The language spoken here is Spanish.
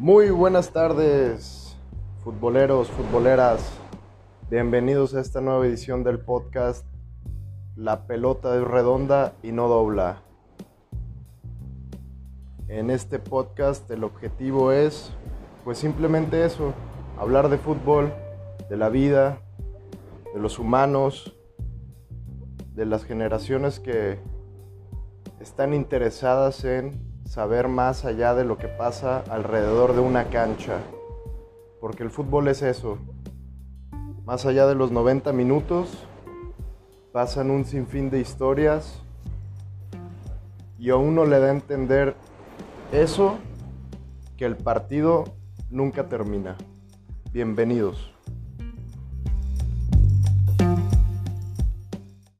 Muy buenas tardes, futboleros, futboleras. Bienvenidos a esta nueva edición del podcast La pelota es redonda y no dobla. En este podcast el objetivo es, pues simplemente eso, hablar de fútbol, de la vida, de los humanos, de las generaciones que están interesadas en saber más allá de lo que pasa alrededor de una cancha. Porque el fútbol es eso. Más allá de los 90 minutos, pasan un sinfín de historias y a uno le da a entender eso que el partido nunca termina. Bienvenidos.